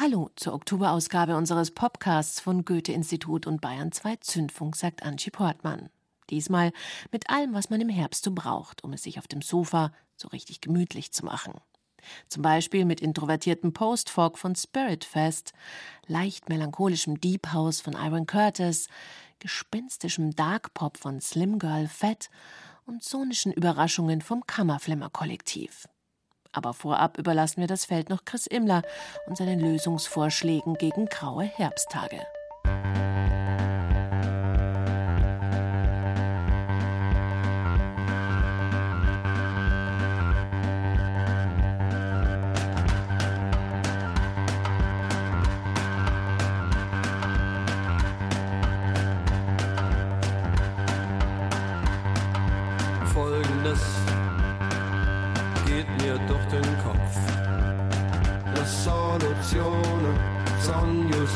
Hallo zur Oktoberausgabe unseres Podcasts von Goethe-Institut und Bayern 2 Zündfunk, sagt Angie Portmann. Diesmal mit allem, was man im Herbst so braucht, um es sich auf dem Sofa so richtig gemütlich zu machen. Zum Beispiel mit introvertiertem Post-Folk von Spirit Fest, leicht melancholischem Deep House von Iron Curtis, gespenstischem Dark Pop von Slim Girl Fett und sonischen Überraschungen vom Kammerflimmer Kollektiv. Aber vorab überlassen wir das Feld noch Chris Immler und seinen Lösungsvorschlägen gegen graue Herbsttage.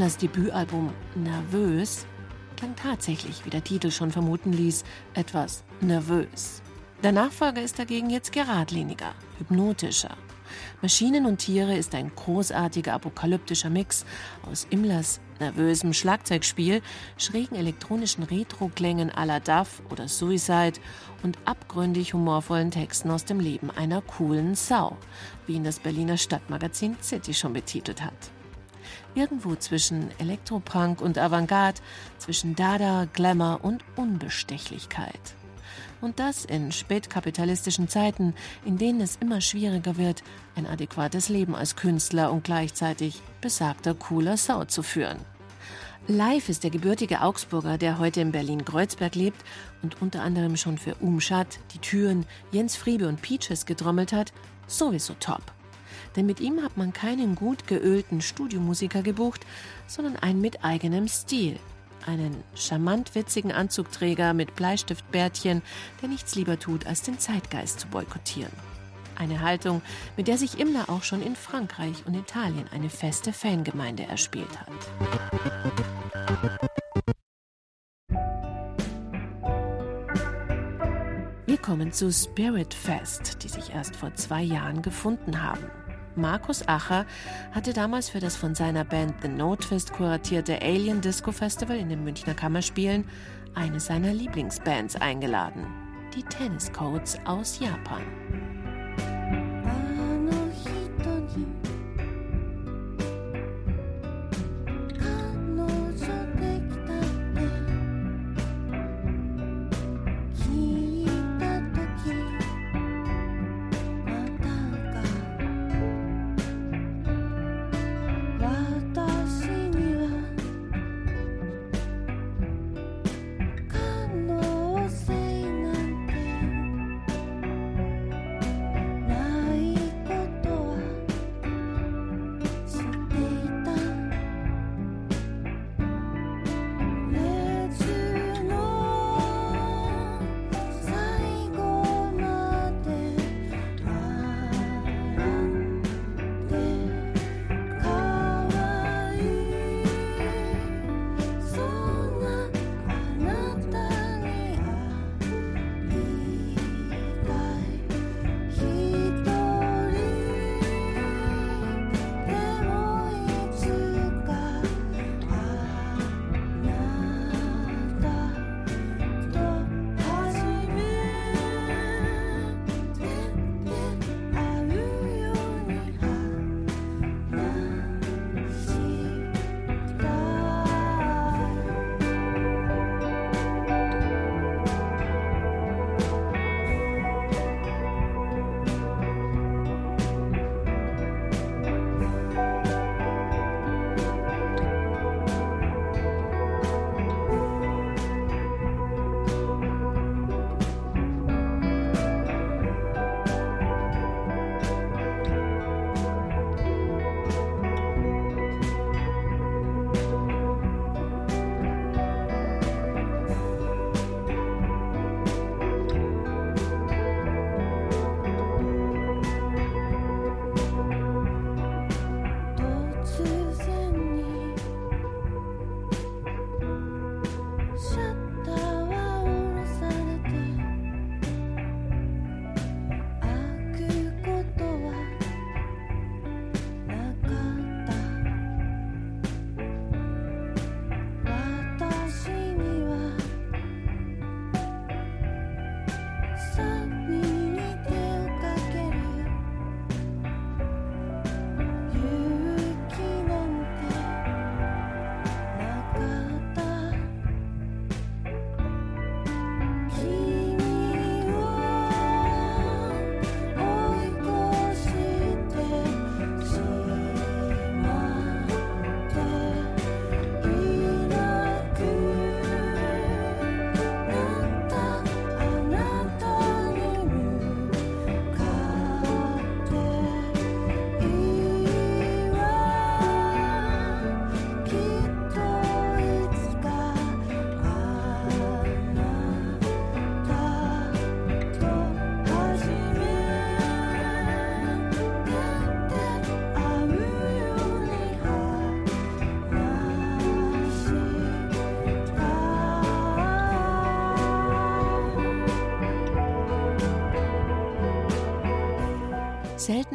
Immlers Debütalbum Nervös klang tatsächlich, wie der Titel schon vermuten ließ, etwas nervös. Der Nachfolger ist dagegen jetzt geradliniger, hypnotischer. Maschinen und Tiere ist ein großartiger apokalyptischer Mix aus Immlers nervösem Schlagzeugspiel, schrägen elektronischen Retro-Klängen à la Duff oder Suicide und abgründig humorvollen Texten aus dem Leben einer coolen Sau, wie ihn das Berliner Stadtmagazin City schon betitelt hat. Irgendwo zwischen Elektropunk und Avantgarde, zwischen Dada, Glamour und Unbestechlichkeit. Und das in spätkapitalistischen Zeiten, in denen es immer schwieriger wird, ein adäquates Leben als Künstler und gleichzeitig besagter cooler Sau zu führen. Live ist der gebürtige Augsburger, der heute in Berlin-Kreuzberg lebt und unter anderem schon für Umschat, Die Türen, Jens Friebe und Peaches gedrommelt hat, sowieso top. Denn mit ihm hat man keinen gut geölten Studiomusiker gebucht, sondern einen mit eigenem Stil. einen charmant witzigen Anzugträger mit Bleistiftbärtchen, der nichts lieber tut, als den Zeitgeist zu boykottieren. Eine Haltung, mit der sich Imler auch schon in Frankreich und Italien eine feste Fangemeinde erspielt hat. Wir kommen zu Spirit Fest, die sich erst vor zwei Jahren gefunden haben. Markus Acher hatte damals für das von seiner Band The No Twist kuratierte Alien Disco Festival in den Münchner Kammerspielen eine seiner Lieblingsbands eingeladen, die Tennis Codes aus Japan.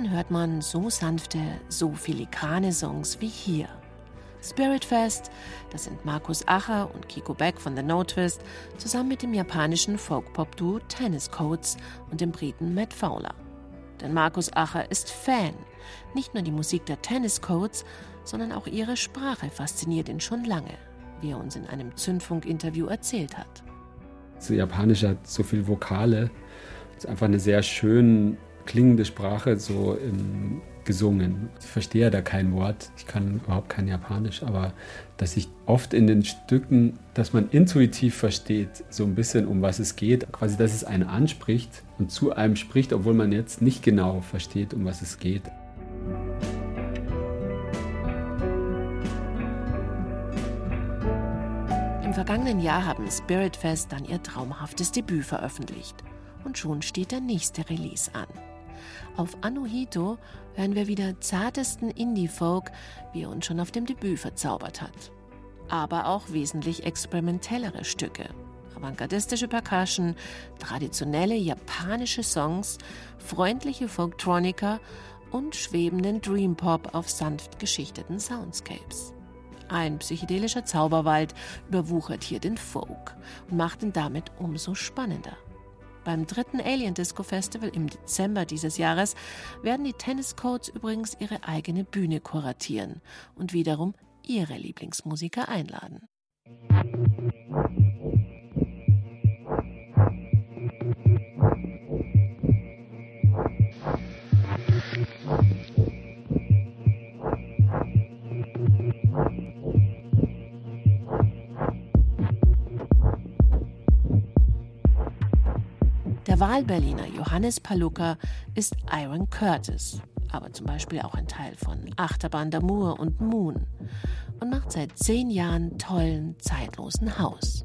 Hört man so sanfte, so filigrane Songs wie hier. Spirit Fest, das sind Markus Acher und Kiko Beck von The No Twist zusammen mit dem japanischen Folk-Pop-Duo Tennis Codes und dem Briten Matt Fowler. Denn Markus Acher ist Fan. Nicht nur die Musik der Tennis Codes, sondern auch ihre Sprache fasziniert ihn schon lange, wie er uns in einem Zündfunk-Interview erzählt hat. So Japanisch hat so viele Vokale. Es ist einfach eine sehr schön klingende Sprache so ähm, gesungen. Ich verstehe da kein Wort, ich kann überhaupt kein Japanisch, aber dass ich oft in den Stücken, dass man intuitiv versteht, so ein bisschen um was es geht, quasi, dass es einen anspricht und zu einem spricht, obwohl man jetzt nicht genau versteht, um was es geht. vergangenen Jahr haben Spirit Fest dann ihr traumhaftes Debüt veröffentlicht. Und schon steht der nächste Release an. Auf Anuhito hören wir wieder zartesten Indie-Folk, wie er uns schon auf dem Debüt verzaubert hat. Aber auch wesentlich experimentellere Stücke. Avantgardistische Percussion, traditionelle japanische Songs, freundliche Folktronica und schwebenden Dreampop auf sanft geschichteten Soundscapes. Ein psychedelischer Zauberwald überwuchert hier den Folk und macht ihn damit umso spannender. Beim dritten Alien Disco Festival im Dezember dieses Jahres werden die Tennis Codes übrigens ihre eigene Bühne kuratieren und wiederum ihre Lieblingsmusiker einladen. Der Wahlberliner Johannes Paluca ist Iron Curtis, aber zum Beispiel auch ein Teil von Achterbahn d'Amour und Moon und macht seit zehn Jahren tollen, zeitlosen Haus.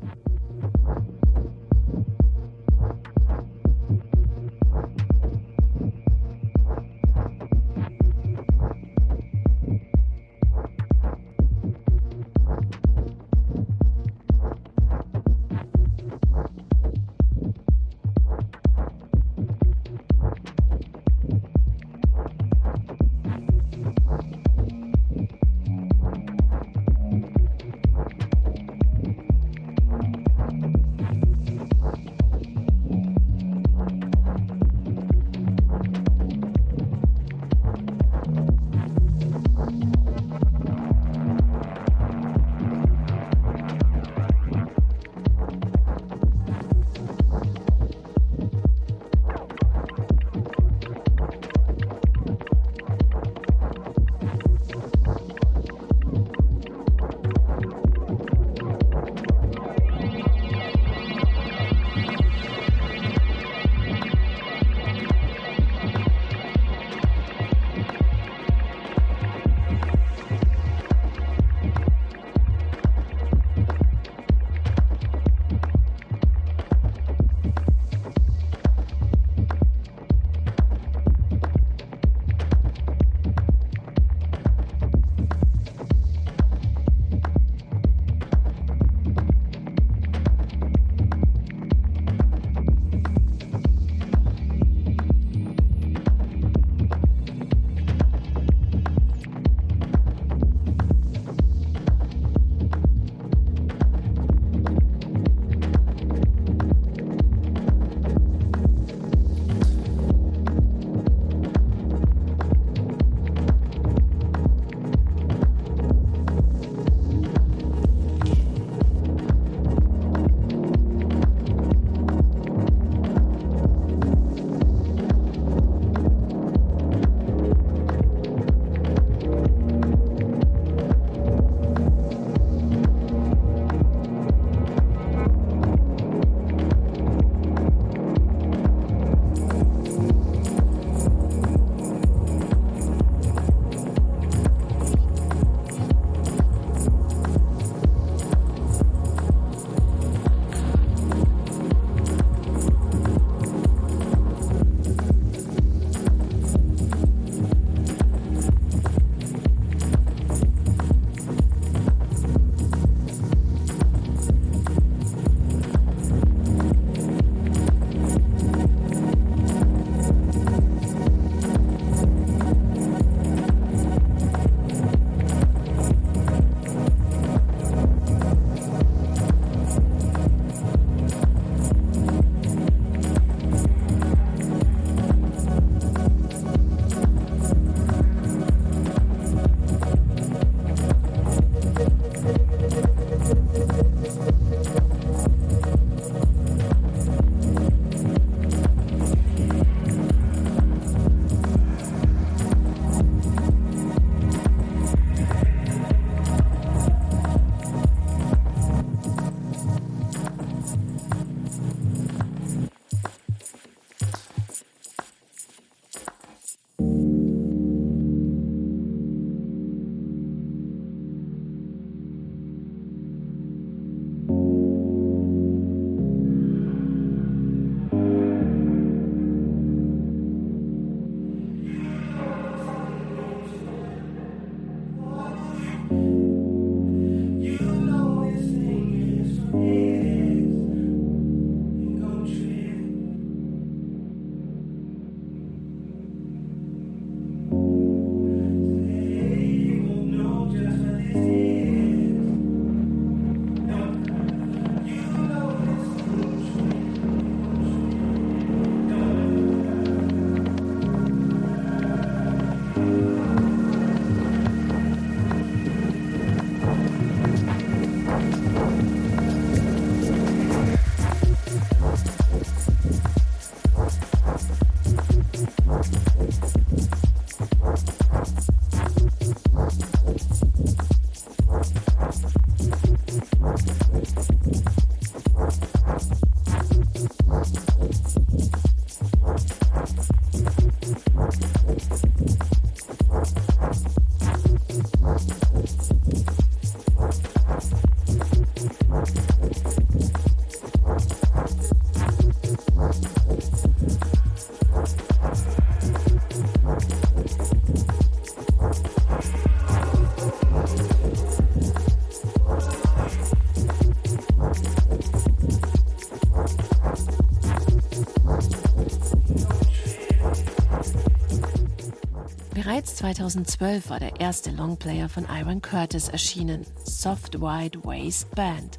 2012 war der erste Longplayer von Iron Curtis erschienen, Soft Wide Waste Band.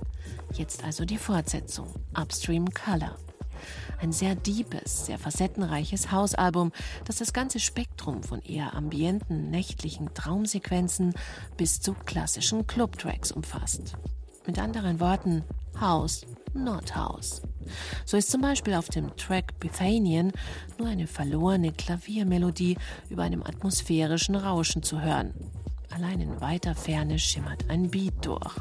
Jetzt also die Fortsetzung, Upstream Color. Ein sehr deepes, sehr facettenreiches Hausalbum, das das ganze Spektrum von eher ambienten, nächtlichen Traumsequenzen bis zu klassischen Clubtracks umfasst. Mit anderen Worten, House, not House. So ist zum Beispiel auf dem Track Bethanian nur eine verlorene Klaviermelodie über einem atmosphärischen Rauschen zu hören. Allein in weiter Ferne schimmert ein Beat durch.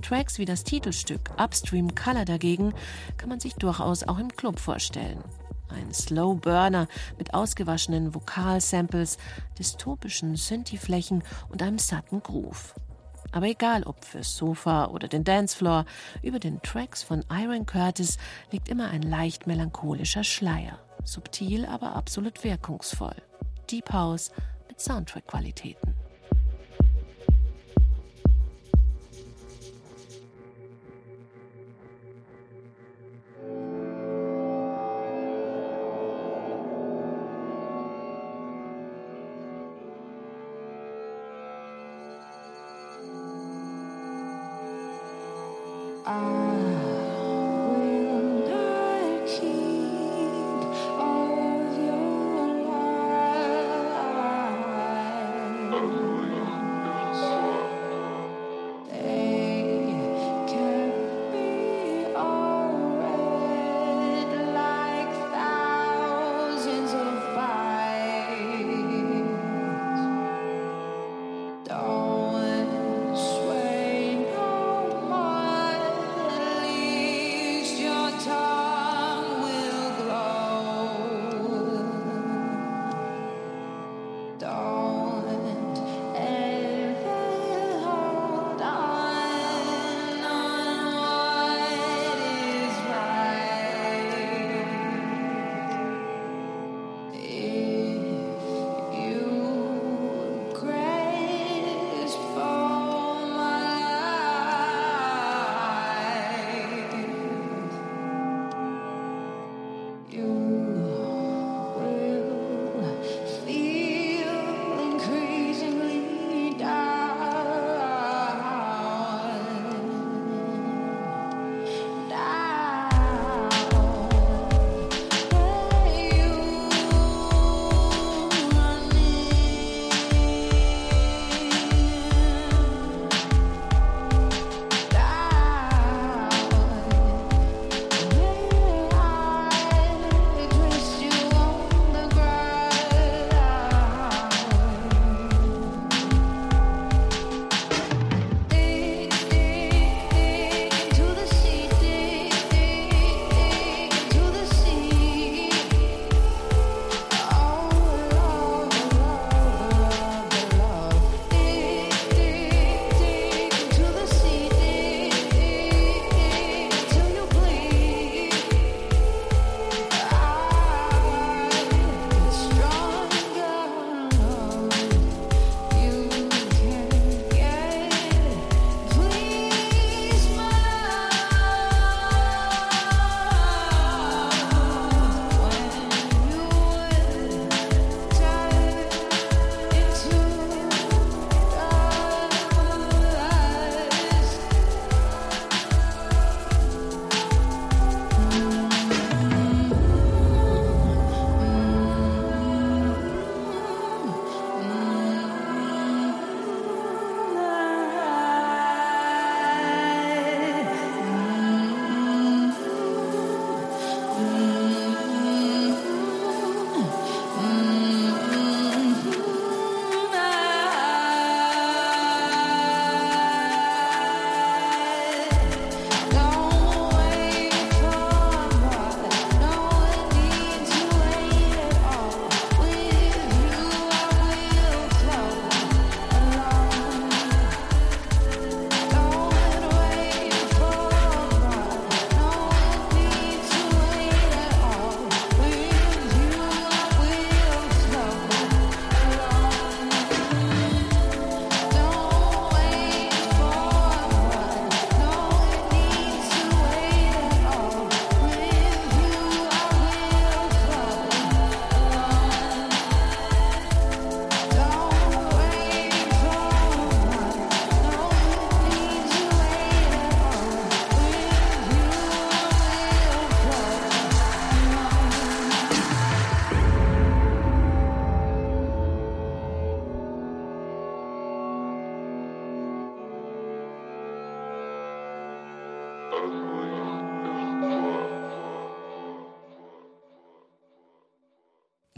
Tracks wie das Titelstück Upstream Color dagegen kann man sich durchaus auch im Club vorstellen. Ein Slow Burner mit ausgewaschenen Vokalsamples, dystopischen Synthi-Flächen und einem satten Groove. Aber egal ob fürs Sofa oder den Dancefloor, über den Tracks von Iron Curtis liegt immer ein leicht melancholischer Schleier. Subtil, aber absolut wirkungsvoll. Deep House mit Soundtrack-Qualitäten. Oh.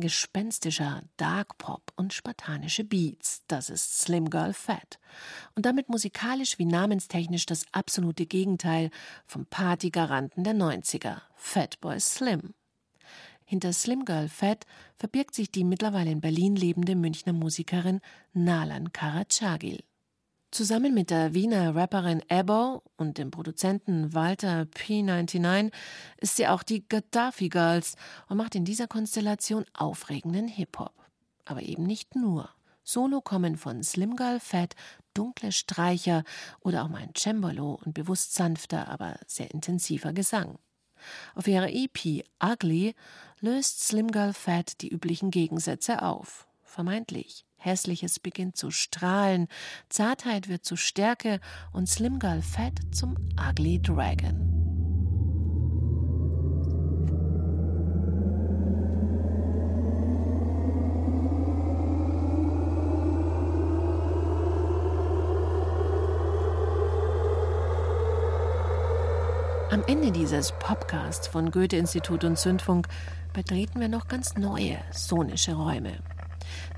Gespenstischer Dark Pop und spartanische Beats. Das ist Slim Girl Fat. Und damit musikalisch wie namenstechnisch das absolute Gegenteil vom Partygaranten der 90er, Fatboy Slim. Hinter Slim Girl Fat verbirgt sich die mittlerweile in Berlin lebende Münchner Musikerin Nalan Karacagil. Zusammen mit der Wiener Rapperin Ebo und dem Produzenten Walter P99 ist sie auch die Gaddafi Girls und macht in dieser Konstellation aufregenden Hip-Hop. Aber eben nicht nur. Solo kommen von Slim Girl Fat dunkle Streicher oder auch mal ein Cembalo und bewusst sanfter, aber sehr intensiver Gesang. Auf ihrer EP Ugly löst Slim Girl Fat die üblichen Gegensätze auf. Vermeintlich Hässliches beginnt zu strahlen, Zartheit wird zu Stärke und Slim Girl Fat zum Ugly Dragon. Am Ende dieses Podcasts von Goethe-Institut und Zündfunk betreten wir noch ganz neue sonische Räume.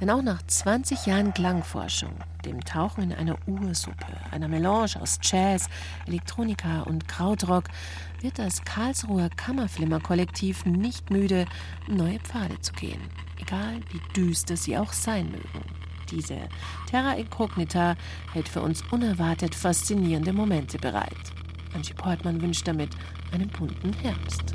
Denn auch nach 20 Jahren Klangforschung, dem Tauchen in eine Ursuppe, einer Melange aus Jazz, Elektronika und Krautrock, wird das Karlsruher Kammerflimmer-Kollektiv nicht müde, neue Pfade zu gehen, egal wie düster sie auch sein mögen. Diese Terra Incognita hält für uns unerwartet faszinierende Momente bereit. Angie Portmann wünscht damit einen bunten Herbst.